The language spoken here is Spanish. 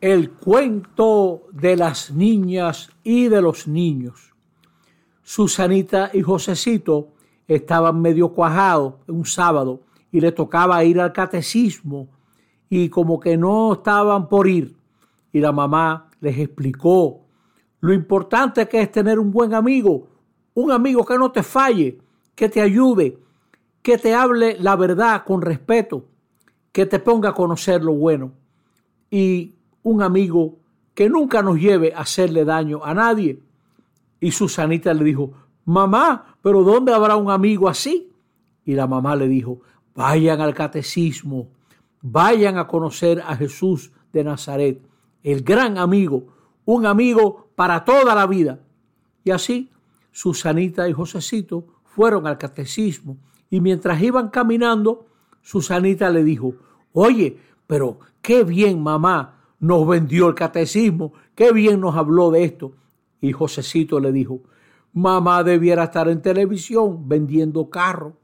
el cuento de las niñas y de los niños. Susanita y Josecito estaban medio cuajados un sábado y le tocaba ir al catecismo y como que no estaban por ir. Y la mamá les explicó lo importante que es tener un buen amigo, un amigo que no te falle, que te ayude, que te hable la verdad con respeto, que te ponga a conocer lo bueno. Y un amigo que nunca nos lleve a hacerle daño a nadie. Y Susanita le dijo, mamá, pero ¿dónde habrá un amigo así? Y la mamá le dijo, vayan al catecismo, vayan a conocer a Jesús de Nazaret, el gran amigo, un amigo para toda la vida. Y así Susanita y Josecito fueron al catecismo y mientras iban caminando, Susanita le dijo, oye, pero qué bien mamá nos vendió el catecismo, qué bien nos habló de esto. Y Josecito le dijo, mamá debiera estar en televisión vendiendo carro.